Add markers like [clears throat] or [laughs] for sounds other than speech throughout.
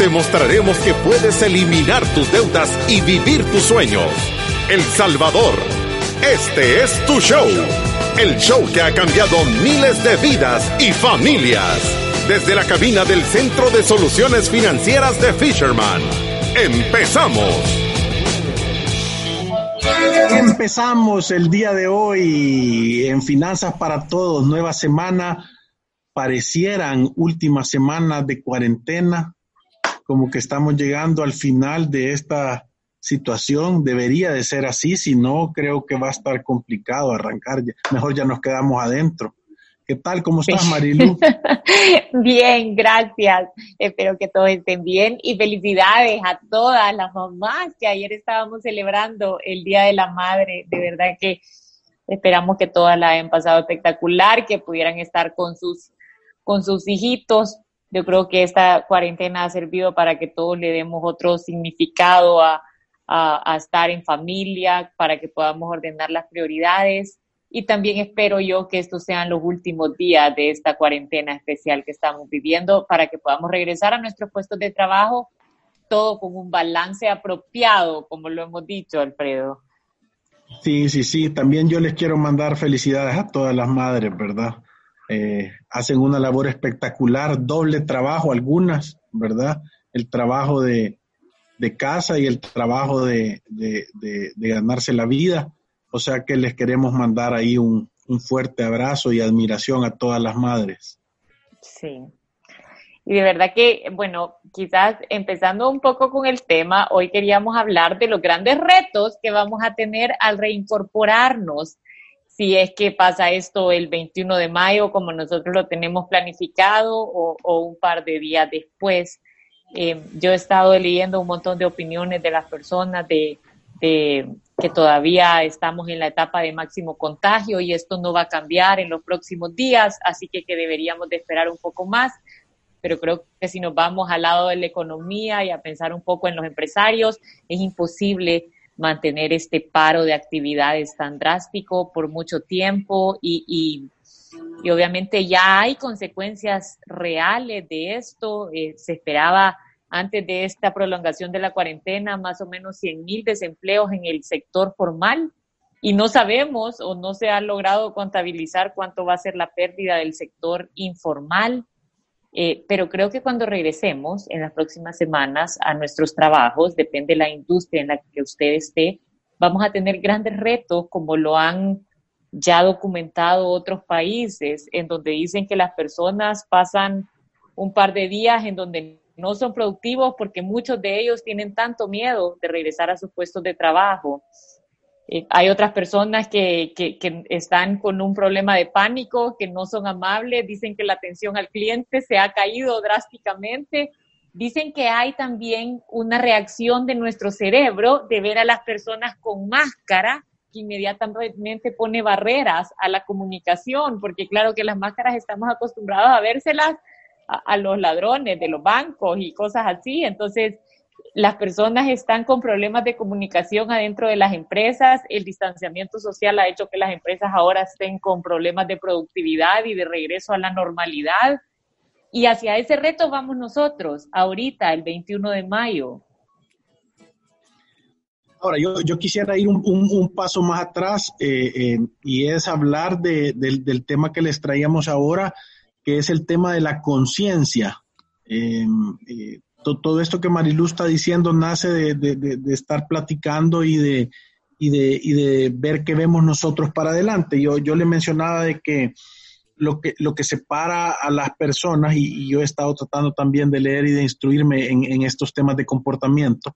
te mostraremos que puedes eliminar tus deudas y vivir tus sueños. El Salvador, este es tu show. El show que ha cambiado miles de vidas y familias. Desde la cabina del Centro de Soluciones Financieras de Fisherman. ¡Empezamos! Empezamos el día de hoy en Finanzas para Todos, nueva semana. Parecieran últimas semanas de cuarentena, como que estamos llegando al final de esta situación. Debería de ser así, si no, creo que va a estar complicado arrancar. Mejor ya nos quedamos adentro. ¿Qué tal? ¿Cómo estás, Marilu? [laughs] bien, gracias. Espero que todos estén bien y felicidades a todas las mamás que ayer estábamos celebrando el Día de la Madre. De verdad que esperamos que todas la hayan pasado espectacular, que pudieran estar con sus, con sus hijitos yo creo que esta cuarentena ha servido para que todos le demos otro significado a, estar en familia, para que podamos ordenar las prioridades. Y también espero yo que estos sean los últimos días de esta cuarentena especial que estamos viviendo para que podamos regresar a nuestros puestos de trabajo, todo con un balance apropiado, como lo hemos dicho, Alfredo. Sí, sí, sí. También yo les quiero mandar felicidades a todas las madres, ¿verdad? Eh, hacen una labor espectacular, doble trabajo algunas, ¿verdad? El trabajo de, casa y el trabajo de, ganarse la vida. O sea que les queremos mandar ahí un, un fuerte abrazo y admiración a todas las madres. Sí. Y de verdad que, bueno, quizás empezando un poco con el tema, hoy queríamos hablar de los grandes retos que vamos a tener al reincorporarnos si es que pasa esto el 21 de mayo, como nosotros lo tenemos planificado, o, un par de días después. Eh, yo he estado leyendo un montón de opiniones de las personas de, que todavía estamos en la etapa de máximo contagio y esto no va a cambiar en los próximos días, así que, que deberíamos de esperar un poco más. Pero creo que si nos vamos al lado de la economía y a pensar un poco en los empresarios, es imposible mantener este paro de actividades tan drástico por mucho tiempo y, y, obviamente ya hay consecuencias reales de esto. Eh, se esperaba antes de esta prolongación de la cuarentena más o menos 100 mil desempleos en el sector formal y no sabemos o no se ha logrado contabilizar cuánto va a ser la pérdida del sector informal. Eh, pero creo que cuando regresemos en las próximas semanas a nuestros trabajos, depende de la industria en la que usted esté, vamos a tener grandes retos como lo han ya documentado otros países, en donde dicen que las personas pasan un par de días en donde no son productivos porque muchos de ellos tienen tanto miedo de regresar a sus puestos de trabajo eh, hay otras personas que, que, están con un problema de pánico, que no son amables, dicen que la atención al cliente se ha caído drásticamente. Dicen que hay también una reacción de nuestro cerebro de ver a las personas con máscara que inmediatamente pone barreras a la comunicación, porque claro que las máscaras estamos acostumbrados a vérselas a, a los ladrones de los bancos y cosas así. Entonces, las personas están con problemas de comunicación adentro de las empresas, el distanciamiento social ha hecho que las empresas ahora estén con problemas de productividad y de regreso a la normalidad. Y hacia ese reto vamos nosotros, ahorita, el 21 de mayo. Ahora, yo, quisiera ir un, paso más atrás eh, eh, y es hablar del, tema que les traíamos ahora, que es el tema de la conciencia. Eh, todo esto que Marilu está diciendo nace de, estar platicando y de, y de, y de ver qué vemos nosotros para adelante. Yo, yo le mencionaba de que lo que, lo que separa a las personas, y, yo he estado tratando también de leer y de instruirme en, estos temas de comportamiento,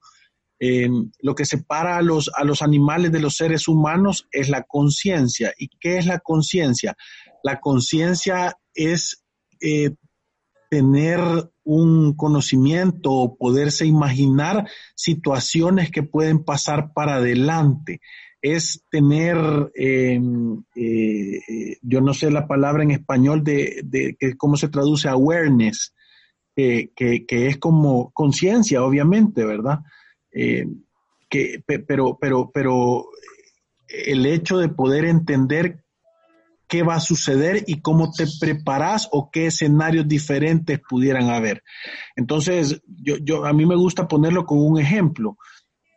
eh, lo que separa a los, a los animales de los seres humanos es la conciencia. ¿Y qué es la conciencia? La conciencia es eh, tener un conocimiento o poderse imaginar situaciones que pueden pasar para adelante. Es tener, em, eh, yo no sé la palabra en español de, de, cómo se traduce awareness, que, es como conciencia, obviamente, ¿verdad? Eh, que, pero, pero, pero el hecho de poder entender qué va a suceder y cómo te preparas o qué escenarios diferentes pudieran haber. Entonces, yo, yo, a mí me gusta ponerlo con un ejemplo.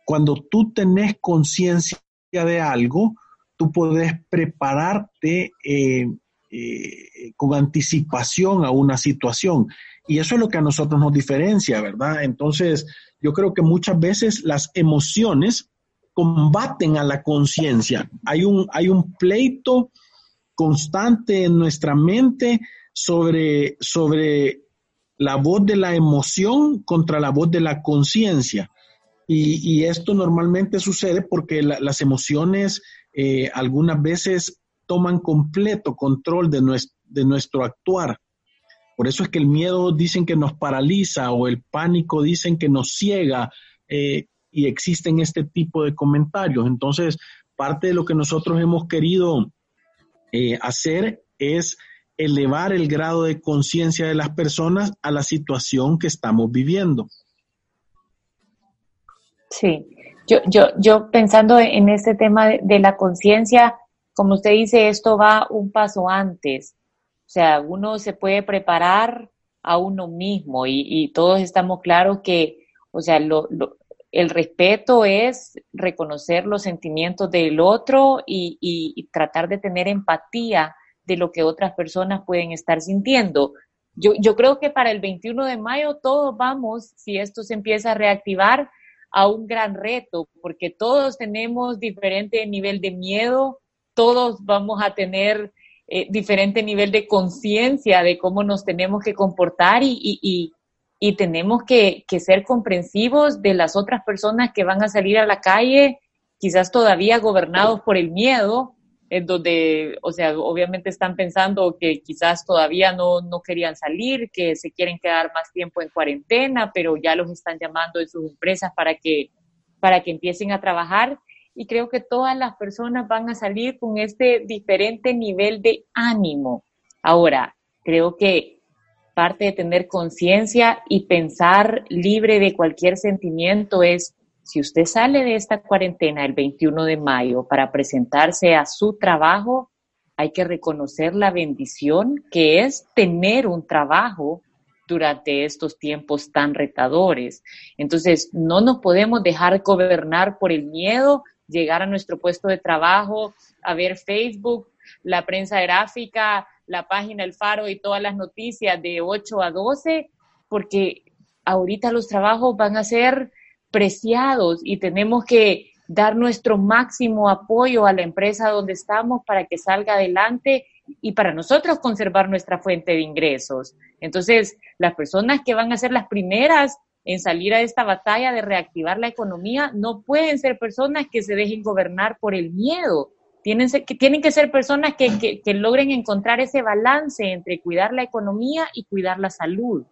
Cuando tú tenés conciencia de algo, tú puedes prepararte eh, eh, con anticipación a una situación. Y eso es lo que a nosotros nos diferencia, ¿verdad? Entonces, yo creo que muchas veces las emociones combaten a la conciencia. Hay un, hay un pleito constante en nuestra mente sobre, sobre la voz de la emoción contra la voz de la conciencia. Y, esto normalmente sucede porque las emociones eh, algunas veces toman completo control de nuestro, de nuestro actuar. Por eso es que el miedo dicen que nos paraliza o el pánico dicen que nos ciega eh, y existen este tipo de comentarios. Entonces, parte de lo que nosotros hemos querido eh, hacer es elevar el grado de conciencia de las personas a la situación que estamos viviendo. Sí, yo, yo, yo pensando en este tema de, la conciencia, como usted dice, esto va un paso antes. O sea, uno se puede preparar a uno mismo y, todos estamos claros que, o sea, lo, el respeto es reconocer los sentimientos del otro y, tratar de tener empatía de lo que otras personas pueden estar sintiendo. Yo, creo que para el 21 de mayo todos vamos, si esto se empieza a reactivar, a un gran reto, porque todos tenemos diferente nivel de miedo, todos vamos a tener eh, diferente nivel de conciencia de cómo nos tenemos que comportar y, y tenemos que, ser comprensivos de las otras personas que van a salir a la calle, quizás todavía gobernados por el miedo, en donde, o sea, obviamente están pensando que quizás todavía no, no querían salir, que se quieren quedar más tiempo en cuarentena, pero ya los están llamando en sus empresas para que, para que empiecen a trabajar. Y creo que todas las personas van a salir con este diferente nivel de ánimo. Ahora, creo que parte de tener conciencia y pensar libre de cualquier sentimiento es, si usted sale de esta cuarentena el 21 de mayo para presentarse a su trabajo, hay que reconocer la bendición que es tener un trabajo durante estos tiempos tan retadores. Entonces, no nos podemos dejar gobernar por el miedo, llegar a nuestro puesto de trabajo, a ver Facebook, la prensa gráfica, la página El Faro y todas las noticias de 8 a 12, porque ahorita los trabajos van a ser preciados y tenemos que dar nuestro máximo apoyo a la empresa donde estamos para que salga adelante y para nosotros conservar nuestra fuente de ingresos. Entonces, las personas que van a ser las primeras en salir a esta batalla de reactivar la economía no pueden ser personas que se dejen gobernar por el miedo, tienen, que, tienen que ser personas que, que, logren encontrar ese balance entre cuidar la economía y cuidar la salud.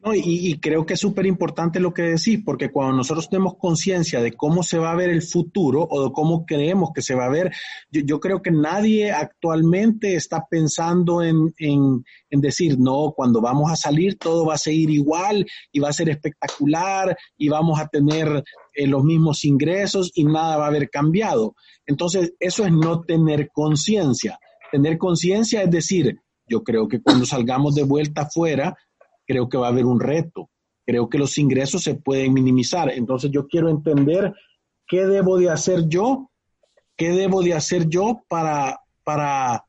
No, y, creo que es súper importante lo que decís, porque cuando nosotros tenemos conciencia de cómo se va a ver el futuro o de cómo creemos que se va a ver, yo, creo que nadie actualmente está pensando en, en, en, decir, no, cuando vamos a salir todo va a seguir igual y va a ser espectacular y vamos a tener eh, los mismos ingresos y nada va a haber cambiado. Entonces, eso es no tener conciencia. Tener conciencia es decir, yo creo que cuando salgamos de vuelta afuera, creo que va a haber un reto. Creo que los ingresos se pueden minimizar. Entonces yo quiero entender qué debo de hacer yo, qué debo de hacer yo para, para,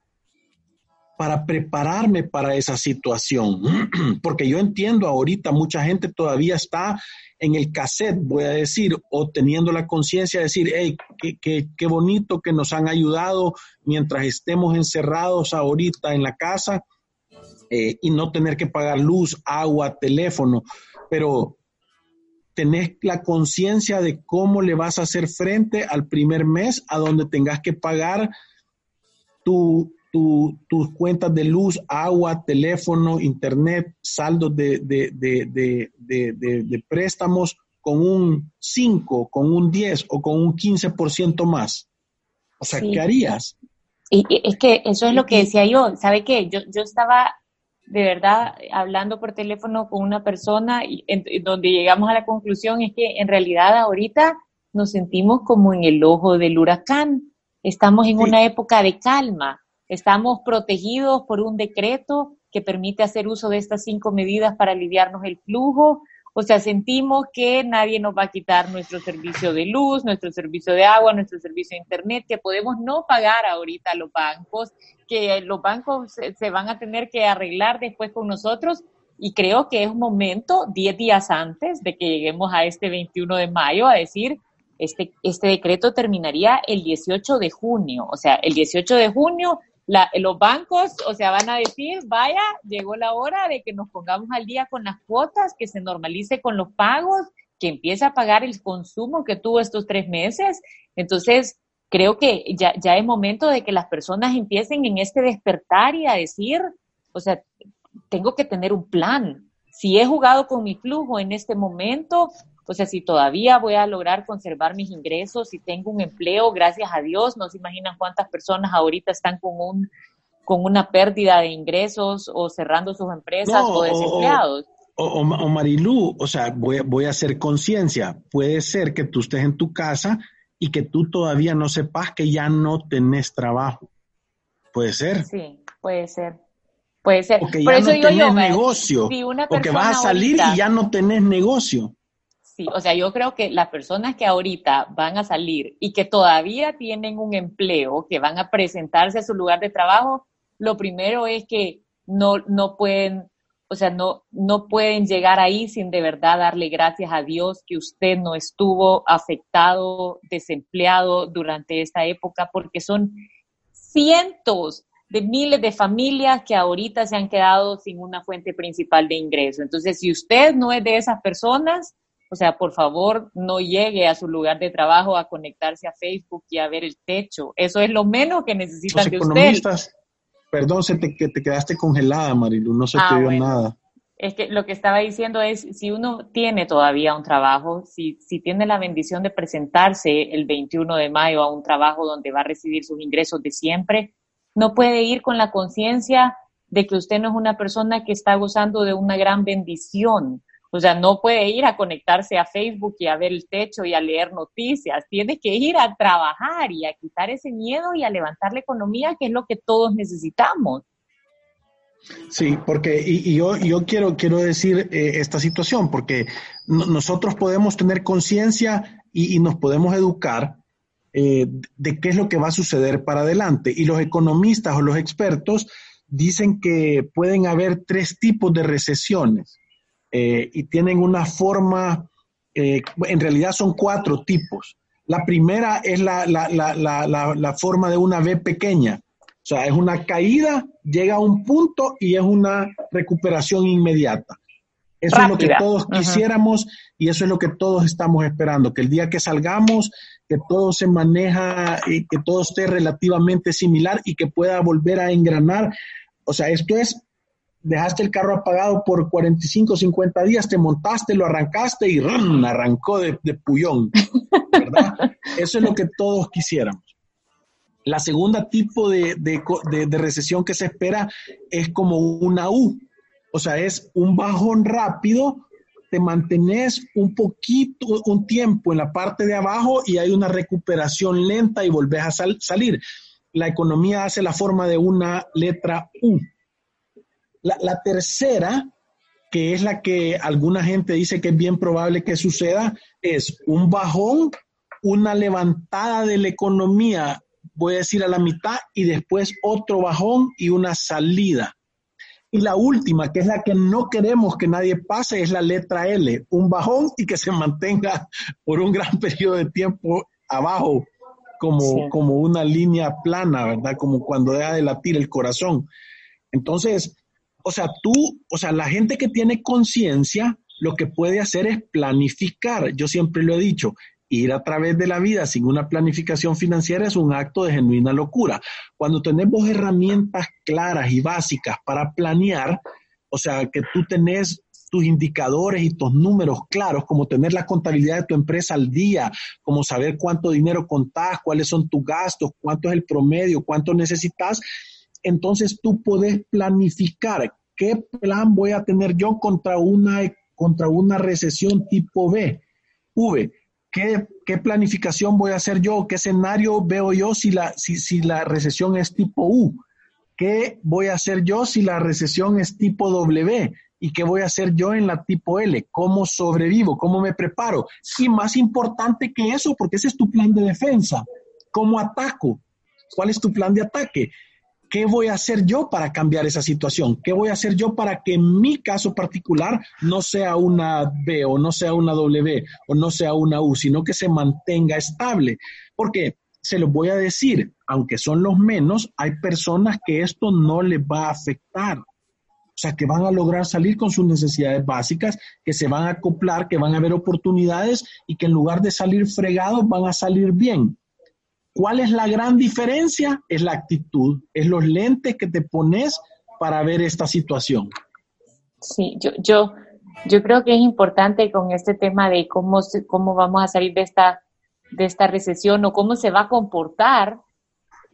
para prepararme para esa situación. [clears throat] Porque yo entiendo ahorita mucha gente todavía está en el cassette, voy a decir, o teniendo la conciencia de decir, hey, qué, qué bonito que nos han ayudado mientras estemos encerrados ahorita en la casa eh, y no tener que pagar luz, agua, teléfono, pero tenés la conciencia de cómo le vas a hacer frente al primer mes a donde tengas que pagar tu, tus cuentas de luz, agua, teléfono, internet, saldos de, de, préstamos con un 5, con un 10 o con un 15% más. O sea, ¿qué harías? Y, es que eso es lo que decía yo. ¿Sabe qué? Yo, yo estaba de verdad hablando por teléfono con una persona y donde llegamos a la conclusión es que en realidad ahorita nos sentimos como en el ojo del huracán. Estamos en una época de calma. Estamos protegidos por un decreto que permite hacer uso de estas cinco medidas para aliviarnos el flujo. O sea, sentimos que nadie nos va a quitar nuestro servicio de luz, nuestro servicio de agua, nuestro servicio de internet, que podemos no pagar ahorita los bancos, que los bancos se, van a tener que arreglar después con nosotros. Y creo que es un momento, 10 días antes de que lleguemos a este 21 de mayo, a decir, este, este decreto terminaría el 18 de junio. O sea, el 18 de junio los bancos, o sea, van a decir, vaya, llegó la hora de que nos pongamos al día con las cuotas, que se normalice con los pagos, que empiece a pagar el consumo que tuvo estos tres meses. Entonces, creo que ya, ya es momento de que las personas empiecen en este despertar y a decir, o sea, tengo que tener un plan. Si he jugado con mi flujo en este momento, o sea, si todavía voy a lograr conservar mis ingresos, si tengo un empleo, gracias a Dios, no se imaginan cuántas personas ahorita están con un con una pérdida de ingresos o cerrando sus empresas o desempleados. O, o, o, Marilú, o sea, voy, voy a hacer conciencia. Puede ser que tú estés en tu casa y que tú todavía no sepas que ya no tenés trabajo. Puede ser. Sí, puede ser. Puede ser. Porque ya no tenés negocio. o que vas a salir y ya no tenés negocio. Sí, o sea, yo creo que las personas que ahorita van a salir y que todavía tienen un empleo, que van a presentarse a su lugar de trabajo, lo primero es que no, no pueden, o sea, no, no pueden llegar ahí sin de verdad darle gracias a Dios que usted no estuvo afectado, desempleado durante esta época, porque son cientos de miles de familias que ahorita se han quedado sin una fuente principal de ingreso. Entonces, si usted no es de esas personas, o sea, por favor, no llegue a su lugar de trabajo a conectarse a Facebook y a ver el techo. Eso es lo menos que necesitan Los de economistas, Perdón, se te, que te quedaste congelada, Marilu, no se te ah, nada. Es que lo que estaba diciendo es, si uno tiene todavía un trabajo, si, si tiene la bendición de presentarse el 21 de mayo a un trabajo donde va a recibir sus ingresos de siempre, no puede ir con la conciencia de que usted no es una persona que está gozando de una gran bendición, o sea, no puede ir a conectarse a Facebook y a ver el techo y a leer noticias. Tiene que ir a trabajar y a quitar ese miedo y a levantar la economía, que es lo que todos necesitamos. Sí, porque y, yo, yo quiero, quiero decir eh, esta situación, porque nosotros podemos tener conciencia y, nos podemos educar eh, de qué es lo que va a suceder para adelante. Y los economistas o los expertos dicen que pueden haber tres tipos de recesiones. Eh, y tienen una forma, eh, en realidad son cuatro tipos. La primera es la, la, la, la, forma de una V pequeña, o sea, es una caída, llega a un punto y es una recuperación inmediata. Eso es lo que todos quisiéramos y eso es lo que todos estamos esperando, que el día que salgamos, que todo se maneja y que todo esté relativamente similar y que pueda volver a engranar. O sea, esto es dejaste el carro apagado por 45, 50 días, te montaste, lo arrancaste y arrancó de, de puyón, ¿verdad? [laughs] Eso es lo que todos quisiéramos. La segunda tipo de, de, recesión que se espera es como una U, o sea, es un bajón rápido, te mantenés un poquito, un tiempo en la parte de abajo y hay una recuperación lenta y volvés a salir. La economía hace la forma de una letra U. La, tercera, que es la que alguna gente dice que es bien probable que suceda, es un bajón, una levantada de la economía, voy a decir a la mitad, y después otro bajón y una salida. Y la última, que es la que no queremos que nadie pase, es la letra L, un bajón y que se mantenga por un gran [laughs] periodo de tiempo abajo, como, como una línea plana, ¿verdad? Como cuando deja de latir el corazón. Entonces, o sea, tú, o sea, la gente que tiene conciencia, lo que puede hacer es planificar. Yo siempre lo he dicho, ir a través de la vida sin una planificación financiera es un acto de genuina locura. Cuando tenemos herramientas claras y básicas para planear, o sea, que tú tenés tus indicadores y tus números claros, como tener la contabilidad de tu empresa al día, como saber cuánto dinero contás, cuáles son tus gastos, cuánto es el promedio, cuánto necesitas, entonces tú puedes planificar qué plan voy a tener yo contra una, contra una recesión tipo B, V. ¿Qué, ¿Qué, planificación voy a hacer yo? ¿Qué escenario veo yo si la, si, si la recesión es tipo U? ¿Qué voy a hacer yo si la recesión es tipo W? ¿Y qué voy a hacer yo en la tipo L? ¿Cómo sobrevivo? ¿Cómo me preparo? Y más importante que eso, porque ese es tu plan de defensa. ¿Cómo ataco? ¿Cuál es tu plan de ataque? ¿Qué voy a hacer yo para cambiar esa situación? ¿Qué voy a hacer yo para que mi caso particular no sea una B o no sea una W o no sea una U, sino que se mantenga estable? Porque se los voy a decir, aunque son los menos, hay personas que esto no les va a afectar. O sea, que van a lograr salir con sus necesidades básicas, que se van a acoplar, que van a haber oportunidades y que en lugar de salir fregados van a salir bien. ¿Cuál es la gran diferencia? Es la actitud, es los lentes que te pones para ver esta situación. Sí, yo, yo, yo creo que es importante con este tema de cómo, cómo vamos a salir de esta, de esta recesión o cómo se va a comportar.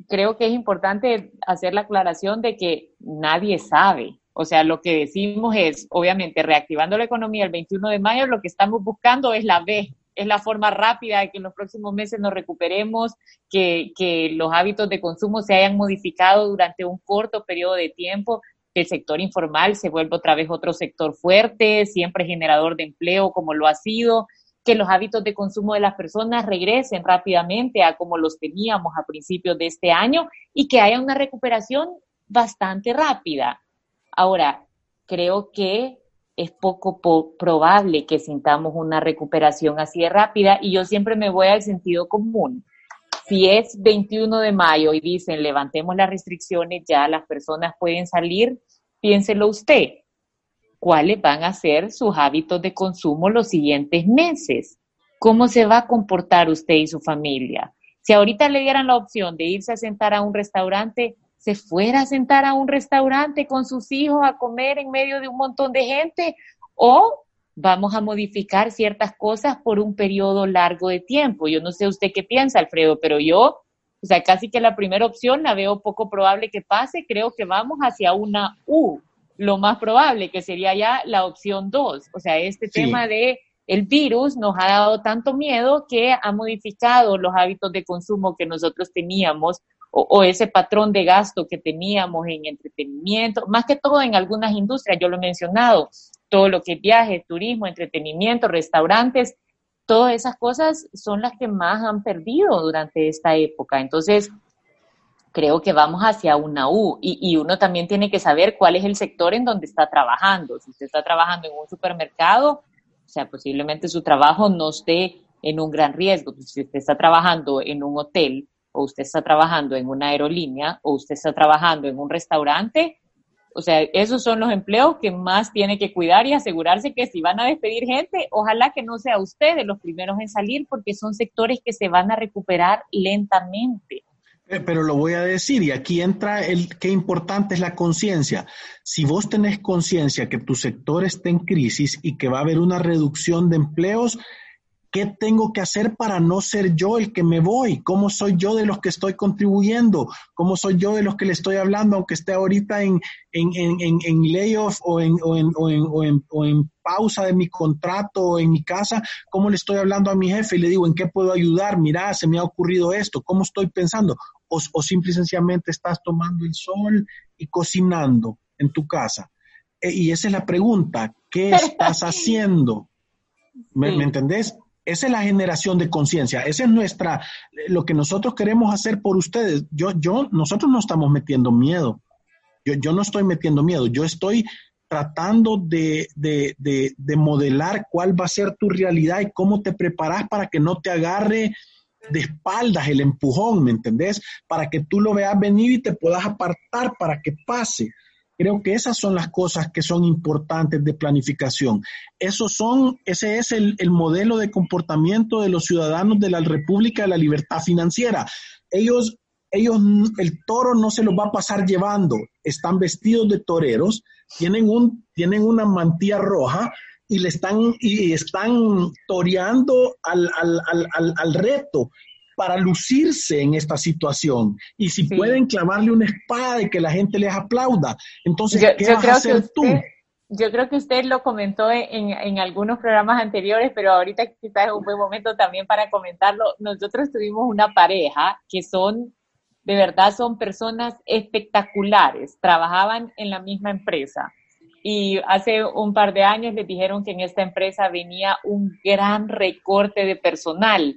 Creo que es importante hacer la aclaración de que nadie sabe. O sea, lo que decimos es, obviamente, reactivando la economía el 21 de mayo, lo que estamos buscando es la B, es la forma rápida de que en los próximos meses nos recuperemos, que, que los hábitos de consumo se hayan modificado durante un corto periodo de tiempo, que el sector informal se vuelva otra vez otro sector fuerte, siempre generador de empleo como lo ha sido, que los hábitos de consumo de las personas regresen rápidamente a como los teníamos a principios de este año y que haya una recuperación bastante rápida. Ahora, creo que es poco probable que sintamos una recuperación así de rápida y yo siempre me voy al sentido común. Si es 21 de mayo y dicen levantemos las restricciones, ya las personas pueden salir, piénselo usted. ¿Cuáles van a ser sus hábitos de consumo los siguientes meses? ¿Cómo se va a comportar usted y su familia? Si ahorita le dieran la opción de irse a sentar a un restaurante, se fuera a sentar a un restaurante con sus hijos a comer en medio de un montón de gente o vamos a modificar ciertas cosas por un periodo largo de tiempo. Yo no sé usted qué piensa, Alfredo, pero yo, o sea, casi que la primera opción la veo poco probable que pase, creo que vamos hacia una U, lo más probable que sería ya la opción 2. O sea, este tema de el virus nos ha dado tanto miedo que ha modificado los hábitos de consumo que nosotros teníamos o, ese patrón de gasto que teníamos en entretenimiento, más que todo en algunas industrias, yo lo he mencionado, todo lo que es viajes, turismo, entretenimiento, restaurantes, todas esas cosas son las que más han perdido durante esta época. Entonces, creo que vamos hacia una U y, y, uno también tiene que saber cuál es el sector en donde está trabajando. Si usted está trabajando en un supermercado, o sea, posiblemente su trabajo no esté en un gran riesgo. Si usted está trabajando en un hotel, o usted está trabajando en una aerolínea, o usted está trabajando en un restaurante, o sea, esos son los empleos que más tiene que cuidar y asegurarse que si van a despedir gente, ojalá que no sea usted de los primeros en salir, porque son sectores que se van a recuperar lentamente. Eh, pero lo voy a decir, y aquí entra el qué importante es la conciencia. Si vos tenés conciencia que tu sector está en crisis y que va a haber una reducción de empleos, ¿Qué tengo que hacer para no ser yo el que me voy? ¿Cómo soy yo de los que estoy contribuyendo? ¿Cómo soy yo de los que le estoy hablando, aunque esté ahorita en, en, en, en layoff o en, o, o, pausa de mi contrato o en mi casa? ¿Cómo le estoy hablando a mi jefe y le digo, ¿en qué puedo ayudar? Mira, se me ha ocurrido esto, ¿cómo estoy pensando? O, o simple y sencillamente estás tomando el sol y cocinando en tu casa. E, y esa es la pregunta, ¿qué estás haciendo? ¿Me, ¿Me entendés? Esa es la generación de conciencia, esa es nuestra, lo que nosotros queremos hacer por ustedes. Yo, yo, nosotros no estamos metiendo miedo. Yo, yo no estoy metiendo miedo, yo estoy tratando de, de, de, de, modelar cuál va a ser tu realidad y cómo te preparas para que no te agarre de espaldas el empujón, ¿me entendés? Para que tú lo veas venir y te puedas apartar para que pase. Creo que esas son las cosas que son importantes de planificación. Esos son, ese es el, el modelo de comportamiento de los ciudadanos de la República de la Libertad Financiera. Ellos ellos, el toro no se los va a pasar llevando, están vestidos de toreros, tienen, un, tienen una mantilla roja y le están, y están toreando al, al, al, al reto para lucirse en esta situación. Y si pueden clavarle una espada y que la gente les aplauda, entonces, ¿qué vas a hacer tú? Yo creo que usted lo comentó en, en, algunos programas anteriores, pero ahorita quizás es un buen momento también para comentarlo. Nosotros tuvimos una pareja que son de verdad son personas espectaculares, trabajaban en la misma empresa. Y hace un par de años les dijeron que en esta empresa venía un gran recorte de personal.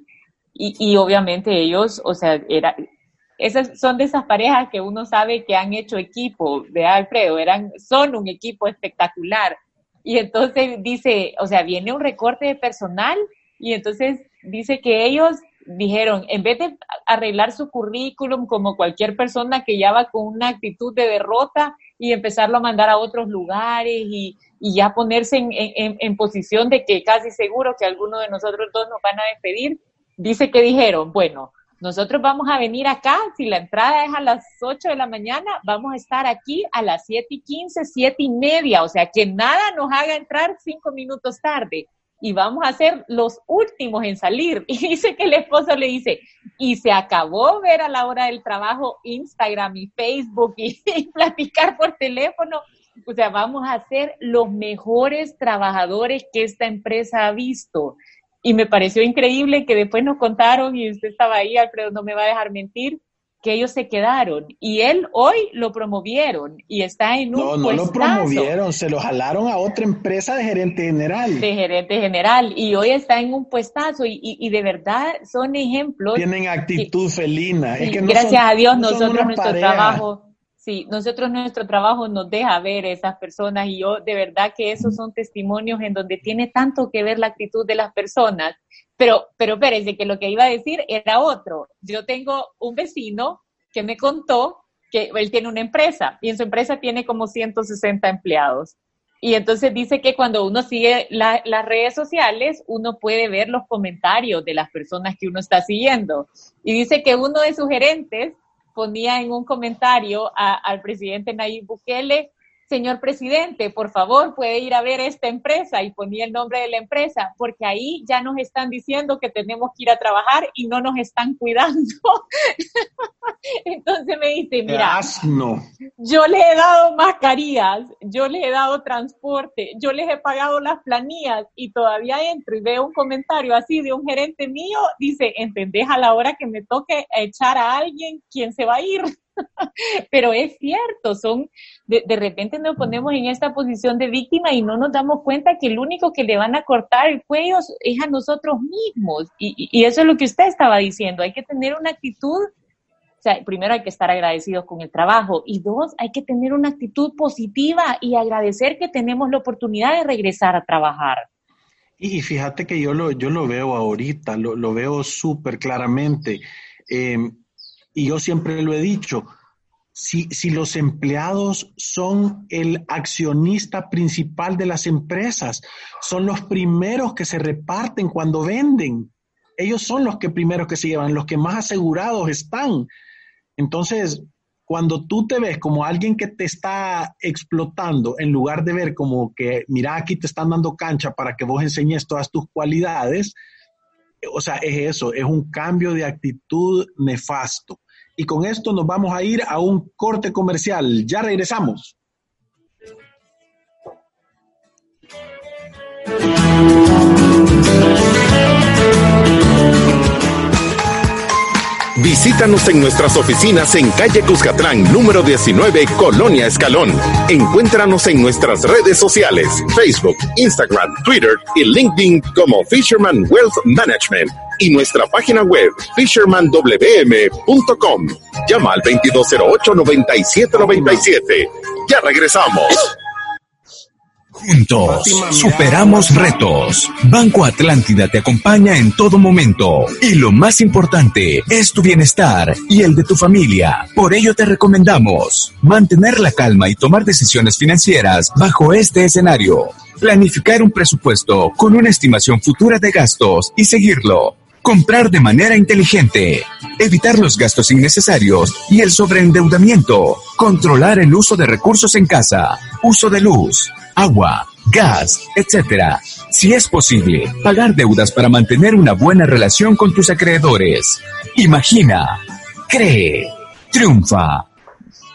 Y, obviamente ellos, o sea, era, esas son de esas parejas que uno sabe que han hecho equipo, de Alfredo, eran, son un equipo espectacular. Y entonces dice, o sea, viene un recorte de personal y entonces dice que ellos dijeron, en vez de arreglar su currículum como cualquier persona que ya va con una actitud de derrota y empezarlo a mandar a otros lugares y, ya ponerse en, en, posición de que casi seguro que alguno de nosotros dos nos van a despedir, dice que dijeron, bueno, nosotros vamos a venir acá, si la entrada es a las 8 de la mañana, vamos a estar aquí a las 7 y 15, 7 y media, o sea, que nada nos haga entrar cinco minutos tarde y vamos a ser los últimos en salir. [laughs] Y dice que el esposo le dice, y se acabó ver a la hora del trabajo Instagram y Facebook y, [laughs] platicar por teléfono. O sea, vamos a ser los mejores trabajadores que esta empresa ha visto. Y me pareció increíble que después nos contaron, y usted estaba ahí, Alfredo, no me va a dejar mentir, que ellos se quedaron y él hoy lo promovieron y está en un No, no lo promovieron, se lo jalaron a otra empresa de gerente general. De gerente general y hoy está en un puestazo y, y, de verdad son ejemplos. Tienen actitud felina. gracias a Dios nosotros nuestro trabajo, sí, nosotros nuestro trabajo nos deja ver esas personas y yo de verdad que esos son testimonios en donde tiene tanto que ver la actitud de las personas pero, pero espérense, que lo que iba a decir era otro. Yo tengo un vecino que me contó que él tiene una empresa y en su empresa tiene como 160 empleados. Y entonces dice que cuando uno sigue las redes sociales, uno puede ver los comentarios de las personas que uno está siguiendo. Y dice que uno de sus gerentes ponía en un comentario al presidente Nayib Bukele, señor presidente, por favor, puede ir a ver esta empresa y ponía el nombre de la empresa, porque ahí ya nos están diciendo que tenemos que ir a trabajar y no nos están cuidando. [laughs] Entonces me dice, mira, yo le he dado mascarillas, yo les he dado transporte, yo les he pagado las planillas y todavía entro y veo un comentario así de un gerente mío, dice, ¿entendés a la hora que me toque echar a alguien quién se va a ir? [laughs] Pero es cierto, son, de, de, repente nos ponemos en esta posición de víctima y no nos damos cuenta que el único que le van a cortar el cuello es a nosotros mismos. Y, y eso es lo que usted estaba diciendo, hay que tener una actitud o sea, primero hay que estar agradecidos con el trabajo y dos, hay que tener una actitud positiva y agradecer que tenemos la oportunidad de regresar a trabajar. Y fíjate que yo lo, yo lo veo ahorita, lo, lo veo súper claramente. Eh, y yo siempre lo he dicho, si, si, los empleados son el accionista principal de las empresas, son los primeros que se reparten cuando venden. Ellos son los que primeros que se llevan, los que más asegurados están. Entonces, cuando tú te ves como alguien que te está explotando, en lugar de ver como que, mira, aquí te están dando cancha para que vos enseñes todas tus cualidades, o sea, es eso, es un cambio de actitud nefasto. Y con esto nos vamos a ir a un corte comercial. Ya regresamos. Visítanos en nuestras oficinas en calle Cuscatlán, número 19, Colonia Escalón. Encuéntranos en nuestras redes sociales, Facebook, Instagram, Twitter y LinkedIn como Fisherman Wealth Management y nuestra página web fishermanwm.com. Llama al 2208-9797. Ya regresamos. Juntos, superamos retos. Banco Atlántida te acompaña en todo momento. Y lo más importante es tu bienestar y el de tu familia. Por ello te recomendamos mantener la calma y tomar decisiones financieras bajo este escenario. Planificar un presupuesto con una estimación futura de gastos y seguirlo. Comprar de manera inteligente. Evitar los gastos innecesarios y el sobreendeudamiento. Controlar el uso de recursos en casa. Uso de luz agua, gas, etc. Si es posible, pagar deudas para mantener una buena relación con tus acreedores. Imagina, cree, triunfa.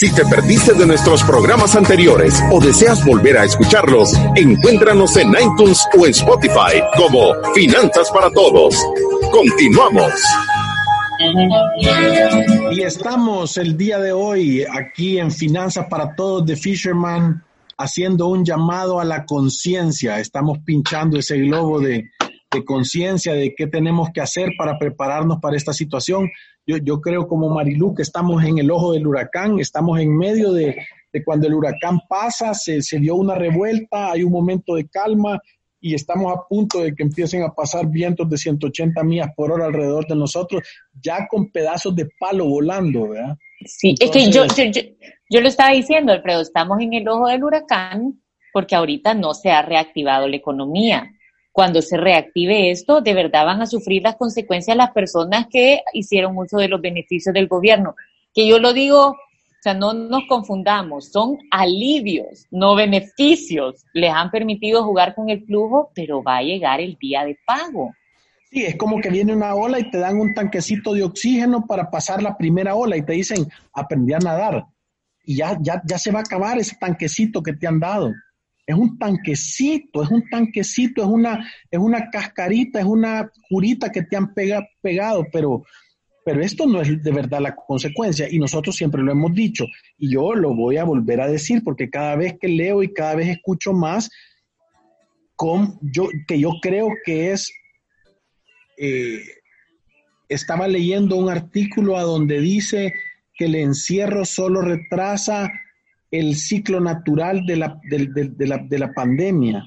Si te perdiste de nuestros programas anteriores o deseas volver a escucharlos, encuéntranos en iTunes o en Spotify como Finanzas para Todos. Continuamos. Y estamos el día de hoy aquí en Finanzas para Todos de Fisherman haciendo un llamado a la conciencia. Estamos pinchando ese globo de, de conciencia de qué tenemos que hacer para prepararnos para esta situación. Yo, yo creo como Marilu que estamos en el ojo del huracán, estamos en medio de, de cuando el huracán pasa, se, se dio una revuelta, hay un momento de calma y estamos a punto de que empiecen a pasar vientos de 180 millas por hora alrededor de nosotros, ya con pedazos de palo volando, ¿verdad? Sí, es que yo, yo, yo, yo, lo estaba diciendo, Alfredo, estamos en el ojo del huracán porque ahorita no se ha reactivado la economía cuando se reactive esto, de verdad van a sufrir las consecuencias las personas que hicieron uso de los beneficios del gobierno. Que yo lo digo, o sea, no nos confundamos, son alivios, no beneficios. Les han permitido jugar con el flujo, pero va a llegar el día de pago. Sí, es como que viene una ola y te dan un tanquecito de oxígeno para pasar la primera ola y te dicen, aprendí a nadar. Y ya, ya, ya se va a acabar ese tanquecito que te han dado es un tanquecito, es un tanquecito, es una, es una cascarita, es una curita que te han pegado, pero, pero esto no es de verdad la consecuencia y nosotros siempre lo hemos dicho y yo lo voy a volver a decir porque cada vez que leo y cada vez escucho más, con, yo, que yo creo que es, eh, estaba leyendo un artículo a donde dice que el encierro solo retrasa el ciclo natural de la, de, la, de la pandemia,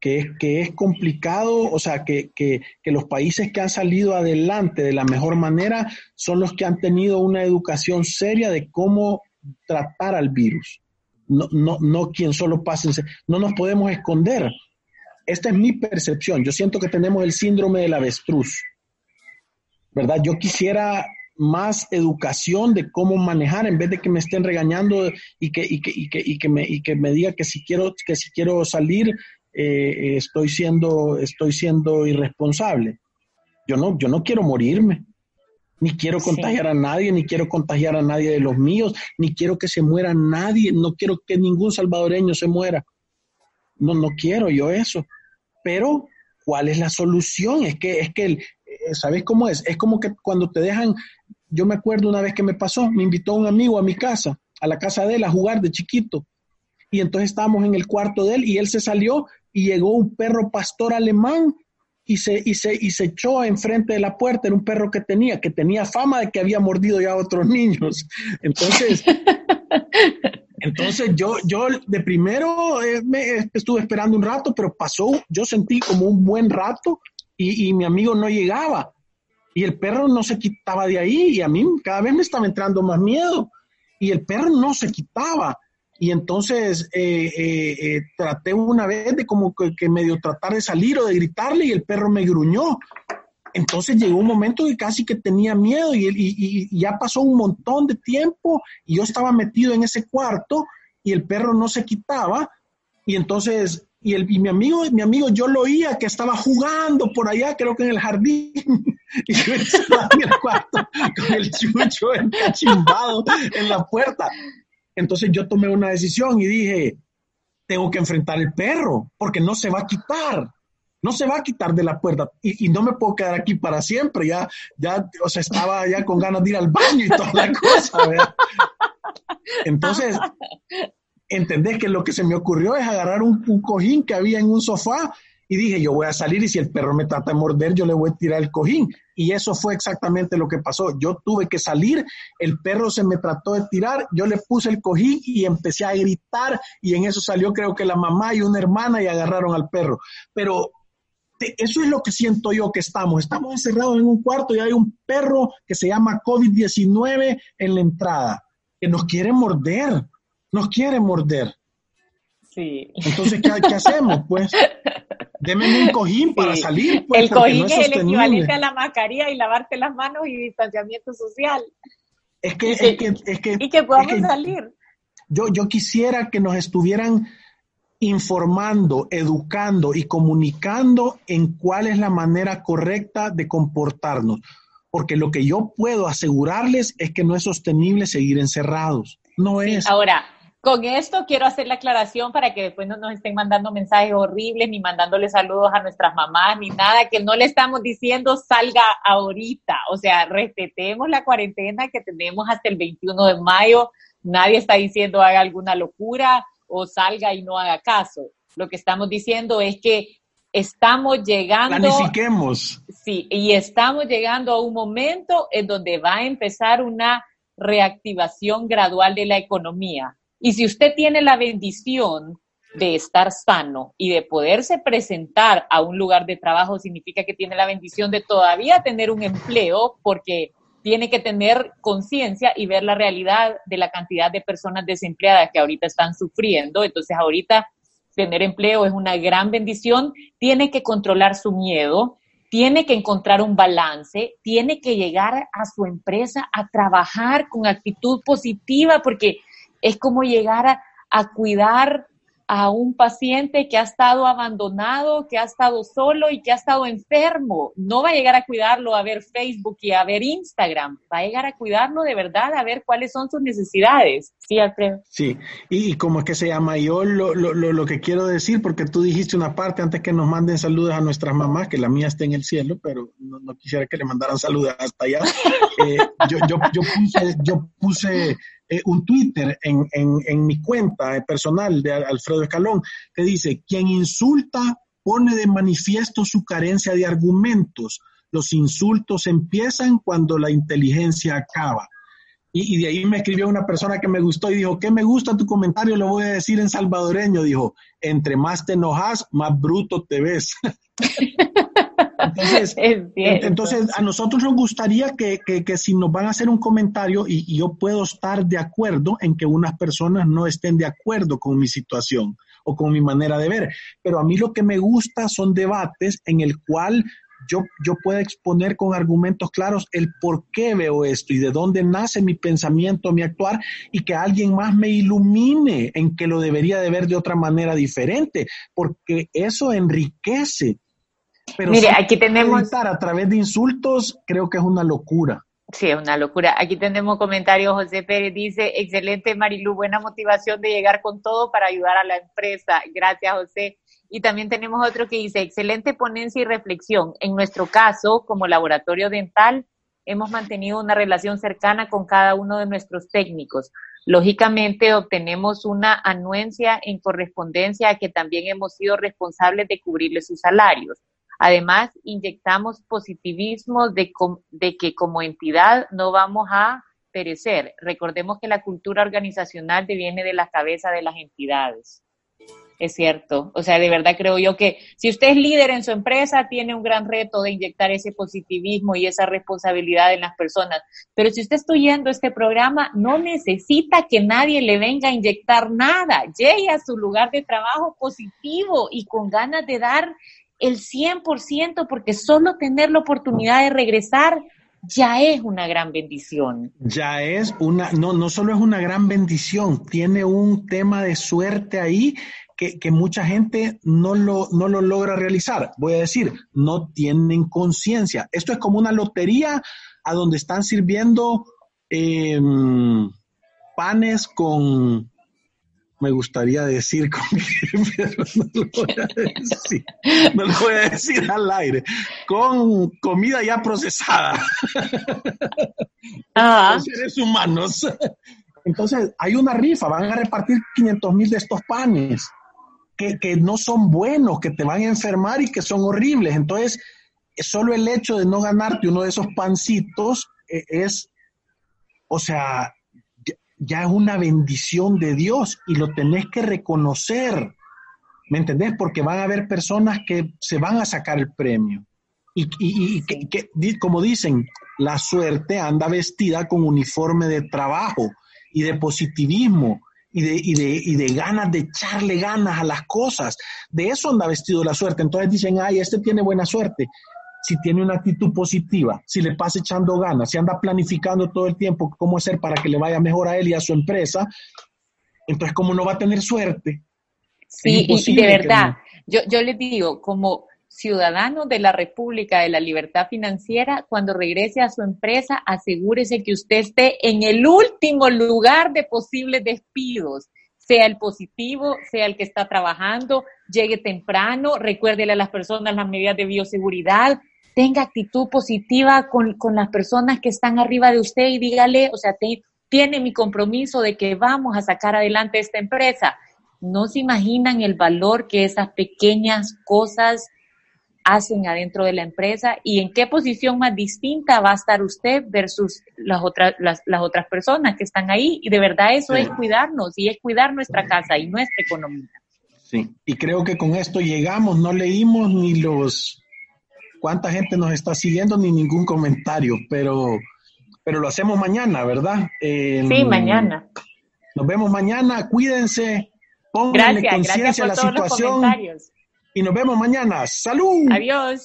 que es, que es complicado, o sea, que, que, que, los países que han salido adelante de la mejor manera son los que han tenido una educación seria de cómo tratar al virus. No, no, no quien solo pase, no nos podemos esconder. Esta es mi percepción. Yo siento que tenemos el síndrome del avestruz. ¿Verdad? Yo quisiera más educación de cómo manejar en vez de que me estén regañando y que, y que, y que, y que, me, y que me diga que si quiero, que si quiero salir eh, estoy, siendo, estoy siendo irresponsable. Yo no, yo no quiero morirme, ni quiero contagiar a nadie, ni quiero contagiar a nadie de los míos, ni quiero que se muera nadie, no quiero que ningún salvadoreño se muera. No, no quiero yo eso. Pero, ¿cuál es la solución? Es que, es que el, ¿sabes cómo es? Es como que cuando te dejan, yo me acuerdo una vez que me pasó, me invitó un amigo a mi casa, a la casa de él, a jugar de chiquito. Y entonces estábamos en el cuarto de él y él se salió y llegó un perro pastor alemán y se, y se, y se echó enfrente de la puerta, era un perro que tenía, que tenía fama de que había mordido ya a otros niños. [laughs] Entonces, [laughs] entonces yo, yo de primero eh, me estuve esperando un rato, pero pasó, yo sentí como un buen rato y, y, mi amigo no llegaba. Y el perro no se quitaba de ahí y a mí cada vez me estaba entrando más miedo. Y el perro no se quitaba. Y entonces eh, eh, eh, traté una vez de como que, medio tratar de salir o de gritarle y el perro me gruñó. Entonces llegó un momento que casi que tenía miedo y, y, ya pasó un montón de tiempo y yo estaba metido en ese cuarto y el perro no se quitaba. Y entonces y, el, y mi amigo, mi amigo, yo lo oía que estaba jugando por allá, creo que en el jardín, [laughs] y yo estaba en el cuarto con el chucho encachimbado en la puerta. Entonces yo tomé una decisión y dije, tengo que enfrentar el perro, porque no se va a quitar, no se va a quitar de la puerta y, no me puedo quedar aquí para siempre, ya, ya, o sea, estaba ya con ganas de ir al baño y toda la cosa. Entonces, entendés que lo que se me ocurrió es agarrar un, cojín que había en un sofá y dije, yo voy a salir y si el perro me trata de morder, yo le voy a tirar el cojín. Y eso fue exactamente lo que pasó. Yo tuve que salir, el perro se me trató de tirar, yo le puse el cojín y empecé a gritar y en eso salió creo que la mamá y una hermana y agarraron al perro. Pero eso es lo que siento yo que estamos. Estamos encerrados en un cuarto y hay un perro que se llama COVID-19 en la entrada, que nos quiere morder, nos quiere morder. Sí. Entonces, ¿qué, qué hacemos? Pues Deme un cojín para salir. Pues, el cojín es, el equivalente a la mascarilla y lavarte las manos y distanciamiento social. Es que, es que, es que, y que podamos salir. Yo, yo quisiera que nos estuvieran informando, educando y comunicando en cuál es la manera correcta de comportarnos. Porque lo que yo puedo asegurarles es que no es sostenible seguir encerrados. No es. Ahora, con esto quiero hacer la aclaración para que después no nos estén mandando mensajes horribles, ni mandándole saludos a nuestras mamás, ni nada, que no le estamos diciendo salga ahorita. O sea, respetemos la cuarentena que tenemos hasta el 21 de mayo. Nadie está diciendo haga alguna locura o salga y no haga caso. Lo que estamos diciendo es que estamos llegando. Planifiquemos. Sí, y estamos llegando a un momento en donde va a empezar una reactivación gradual de la economía y si usted tiene la bendición de estar sano y de poderse presentar a un lugar de trabajo, significa que tiene la bendición de todavía tener un empleo porque tiene que tener conciencia y ver la realidad de la cantidad de personas desempleadas que ahorita están sufriendo. Entonces ahorita tener empleo es una gran bendición. Tiene que controlar su miedo, tiene que encontrar un balance, tiene que llegar a su empresa a trabajar con actitud positiva porque es como llegar a, cuidar a un paciente que ha estado abandonado, que ha estado solo y que ha estado enfermo. No va a llegar a cuidarlo a ver Facebook y a ver Instagram, va a llegar a cuidarlo de verdad, a ver cuáles son sus necesidades. Sí, Alfredo. Sí, y, como es que se llama, yo lo, lo, lo, que quiero decir, porque tú dijiste una parte antes que nos manden saludos a nuestras mamás, que la mía está en el cielo, pero no, quisiera que le mandaran saludos hasta allá. [laughs] Eh, yo, yo, yo puse, yo puse eh, un Twitter en, en, mi cuenta personal de Alfredo Escalón que dice, quien insulta pone de manifiesto su carencia de argumentos. Los insultos empiezan cuando la inteligencia acaba. Y, y, de ahí me escribió una persona que me gustó y dijo, ¿qué me gusta tu comentario? Lo voy a decir en salvadoreño. Dijo, entre más te enojas, más bruto te ves. [laughs] Entonces, [laughs] entonces, a nosotros nos gustaría que, si nos van a hacer un comentario, y, yo puedo estar de acuerdo en que unas personas no estén de acuerdo con mi situación o con mi manera de ver, pero a mí lo que me gusta son debates en el cual yo, yo puedo exponer con argumentos claros el por qué veo esto y de dónde nace mi pensamiento, mi actuar, y que alguien más me ilumine en que lo debería de ver de otra manera diferente, porque eso enriquece pero Mire, aquí tenemos... A través de insultos creo que es una locura. Sí, es una locura. Aquí tenemos comentarios. José Pérez dice, excelente Marilu, buena motivación de llegar con todo para ayudar a la empresa. Gracias, José. Y también tenemos otro que dice, excelente ponencia y reflexión. En nuestro caso, como laboratorio dental, hemos mantenido una relación cercana con cada uno de nuestros técnicos. Lógicamente, obtenemos una anuencia en correspondencia a que también hemos sido responsables de cubrirle sus salarios. Además, inyectamos positivismo de, de que como entidad no vamos a perecer. Recordemos que la cultura organizacional viene de la cabeza de las entidades. Es cierto. O sea, de verdad creo yo que si usted es líder en su empresa, tiene un gran reto de inyectar ese positivismo y esa responsabilidad en las personas. Pero si usted está oyendo este programa, no necesita que nadie le venga a inyectar nada. Llegue a su lugar de trabajo positivo y con ganas de dar el 100% porque solo tener la oportunidad de regresar ya es una gran bendición. Ya es una, no, no solo es una gran bendición, tiene un tema de suerte ahí que, que mucha gente no lo, no lo logra realizar. Voy a decir, no tienen conciencia. Esto es como una lotería a donde están sirviendo em, panes con me gustaría decir con [laughs] pero no lo voy a decir. No lo voy a decir al aire. Con comida ya procesada. Ah. seres humanos. Entonces, hay una rifa, van a repartir 500 mil de estos panes que, que, no son buenos, que te van a enfermar y que son horribles. Entonces, solo el hecho de no ganarte uno de esos pancitos eh, es, o sea, ya es una bendición de Dios y lo tenés que reconocer. ¿Me entendés? Porque van a haber personas que se van a sacar el premio. Y, que, como dicen, la suerte anda vestida con uniforme de trabajo y de positivismo y de, y de, y de ganas de echarle ganas a las cosas. De eso anda vestido la suerte. Entonces dicen, ay, este tiene buena suerte si tiene una actitud positiva, si le pasa echando ganas, si anda planificando todo el tiempo cómo hacer para que le vaya mejor a él y a su empresa, entonces ¿cómo no va a tener suerte? Sí, y de verdad, yo, yo les digo, como ciudadano de la República de la Libertad Financiera, cuando regrese a su empresa, asegúrese que usted esté en el último lugar de posibles despidos sea el positivo, sea el que está trabajando, llegue temprano, recuérdele a las personas las medidas de bioseguridad, tenga actitud positiva con, las personas que están arriba de usted y dígale, o sea, tiene mi compromiso de que vamos a sacar adelante esta empresa. No se imaginan el valor que esas pequeñas cosas hacen adentro de la empresa y en qué posición más distinta va a estar usted versus las otras, las, otras personas que están ahí. Y de verdad eso es cuidarnos y es cuidar nuestra casa y nuestra economía. Sí, y creo que con esto llegamos, no leímos ni los cuánta gente nos está siguiendo ni ningún comentario, pero, pero lo hacemos mañana, ¿verdad? sí, mañana. Nos vemos mañana, cuídense, pónganle conciencia a la situación y nos vemos mañana. ¡Salud! Adiós.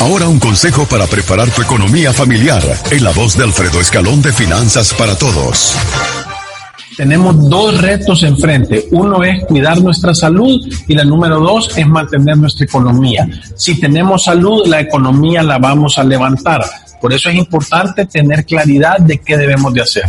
Ahora un consejo para preparar tu economía familiar en la voz de Alfredo Escalón de Finanzas para Todos. Tenemos dos retos enfrente. Uno es cuidar nuestra salud y la número dos es mantener nuestra economía. Si tenemos salud, la economía la vamos a levantar. Por eso es importante tener claridad de qué debemos de hacer.